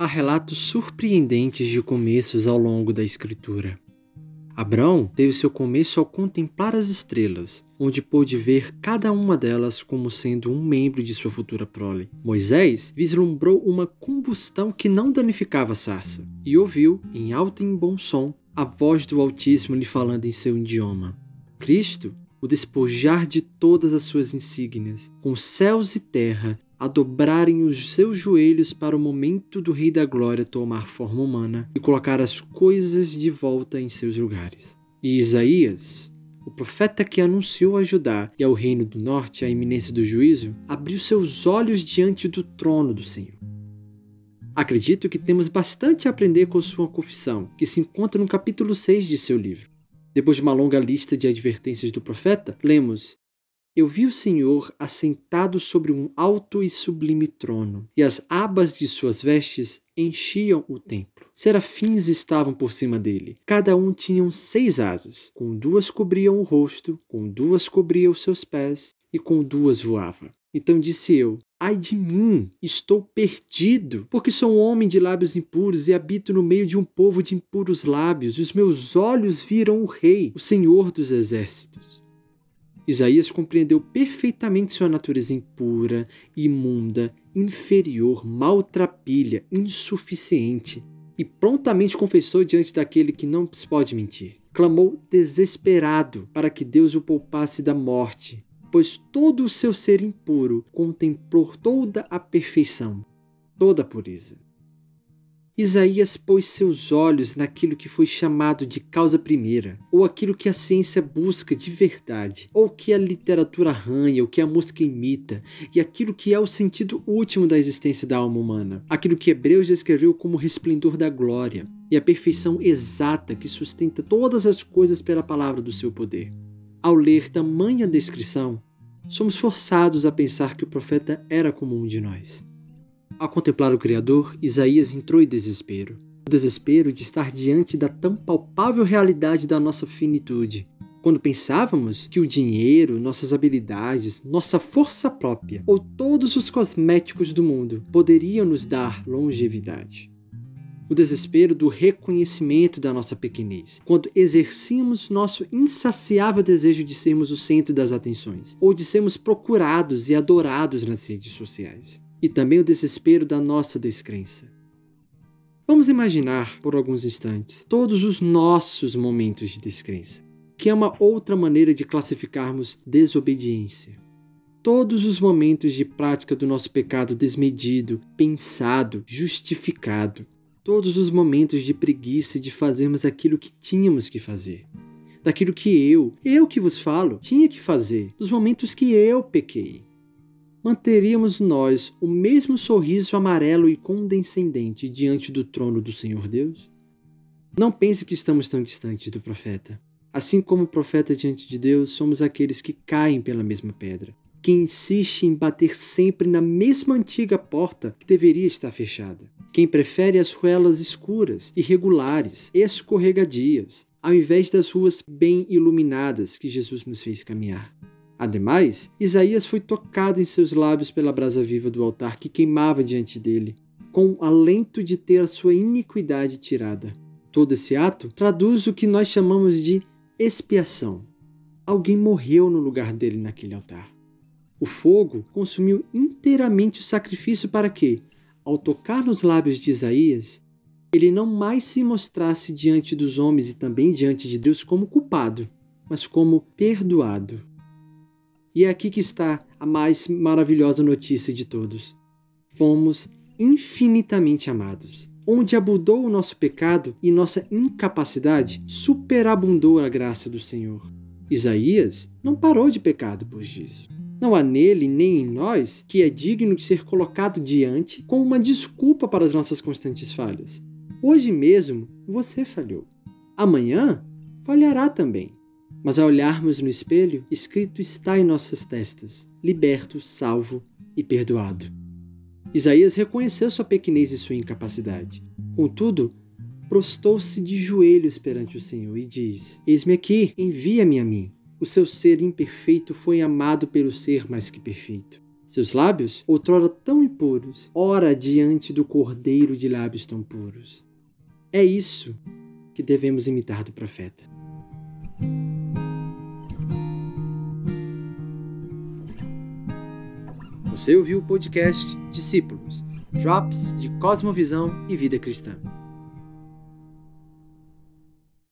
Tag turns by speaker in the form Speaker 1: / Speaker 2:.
Speaker 1: Há relatos surpreendentes de começos ao longo da Escritura. Abraão teve seu começo ao contemplar as estrelas, onde pôde ver cada uma delas como sendo um membro de sua futura prole. Moisés vislumbrou uma combustão que não danificava a sarça, e ouviu, em alto e em bom som, a voz do Altíssimo lhe falando em seu idioma. Cristo, o despojar de todas as suas insígnias, com céus e terra a dobrarem os seus joelhos para o momento do Rei da Glória tomar forma humana e colocar as coisas de volta em seus lugares. E Isaías, o profeta que anunciou a Judá e ao reino do norte a iminência do juízo, abriu seus olhos diante do trono do Senhor. Acredito que temos bastante a aprender com sua confissão, que se encontra no capítulo 6 de seu livro. Depois de uma longa lista de advertências do profeta, lemos: eu vi o Senhor assentado sobre um alto e sublime trono, e as abas de suas vestes enchiam o templo. Serafins estavam por cima dele. Cada um tinha seis asas. Com duas cobriam o rosto, com duas cobria os seus pés, e com duas voava. Então disse eu: Ai de mim, estou perdido, porque sou um homem de lábios impuros e habito no meio de um povo de impuros lábios, os meus olhos viram o Rei, o Senhor dos exércitos. Isaías compreendeu perfeitamente sua natureza impura, imunda, inferior, maltrapilha, insuficiente, e prontamente confessou diante daquele que não pode mentir. Clamou desesperado para que Deus o poupasse da morte, pois todo o seu ser impuro contemplou toda a perfeição, toda a pureza. Isaías pôs seus olhos naquilo que foi chamado de causa primeira, ou aquilo que a ciência busca de verdade, ou que a literatura arranha, ou que a música imita, e aquilo que é o sentido último da existência da alma humana, aquilo que Hebreus descreveu como resplendor da glória, e a perfeição exata que sustenta todas as coisas pela palavra do seu poder. Ao ler tamanha descrição, somos forçados a pensar que o profeta era como um de nós. Ao contemplar o Criador, Isaías entrou em desespero. O desespero de estar diante da tão palpável realidade da nossa finitude. Quando pensávamos que o dinheiro, nossas habilidades, nossa força própria ou todos os cosméticos do mundo poderiam nos dar longevidade. O desespero do reconhecimento da nossa pequenez, quando exercíamos nosso insaciável desejo de sermos o centro das atenções, ou de sermos procurados e adorados nas redes sociais e também o desespero da nossa descrença. Vamos imaginar por alguns instantes todos os nossos momentos de descrença, que é uma outra maneira de classificarmos desobediência. Todos os momentos de prática do nosso pecado desmedido, pensado, justificado. Todos os momentos de preguiça de fazermos aquilo que tínhamos que fazer. Daquilo que eu, eu que vos falo, tinha que fazer. Dos momentos que eu pequei manteríamos nós o mesmo sorriso amarelo e condescendente diante do trono do Senhor Deus? Não pense que estamos tão distantes do profeta. Assim como o profeta diante de Deus, somos aqueles que caem pela mesma pedra, que insiste em bater sempre na mesma antiga porta que deveria estar fechada. Quem prefere as ruelas escuras, irregulares, escorregadias, ao invés das ruas bem iluminadas que Jesus nos fez caminhar. Ademais, Isaías foi tocado em seus lábios pela brasa viva do altar que queimava diante dele, com o alento de ter a sua iniquidade tirada. Todo esse ato traduz o que nós chamamos de expiação. Alguém morreu no lugar dele naquele altar. O fogo consumiu inteiramente o sacrifício para que, ao tocar nos lábios de Isaías, ele não mais se mostrasse diante dos homens e também diante de Deus como culpado, mas como perdoado. E é aqui que está a mais maravilhosa notícia de todos. Fomos infinitamente amados. Onde abundou o nosso pecado e nossa incapacidade, superabundou a graça do Senhor. Isaías não parou de pecar depois disso. Não há nele nem em nós que é digno de ser colocado diante como uma desculpa para as nossas constantes falhas. Hoje mesmo você falhou. Amanhã falhará também. Mas ao olharmos no espelho, escrito está em nossas testas: liberto, salvo e perdoado. Isaías reconheceu sua pequenez e sua incapacidade. Contudo, prostou-se de joelhos perante o Senhor e diz: Eis-me aqui, envia-me a mim. O seu ser imperfeito foi amado pelo ser mais que perfeito. Seus lábios, outrora tão impuros, ora diante do cordeiro de lábios tão puros. É isso que devemos imitar do profeta. Você ouviu o podcast Discípulos Drops de Cosmovisão e Vida Cristã.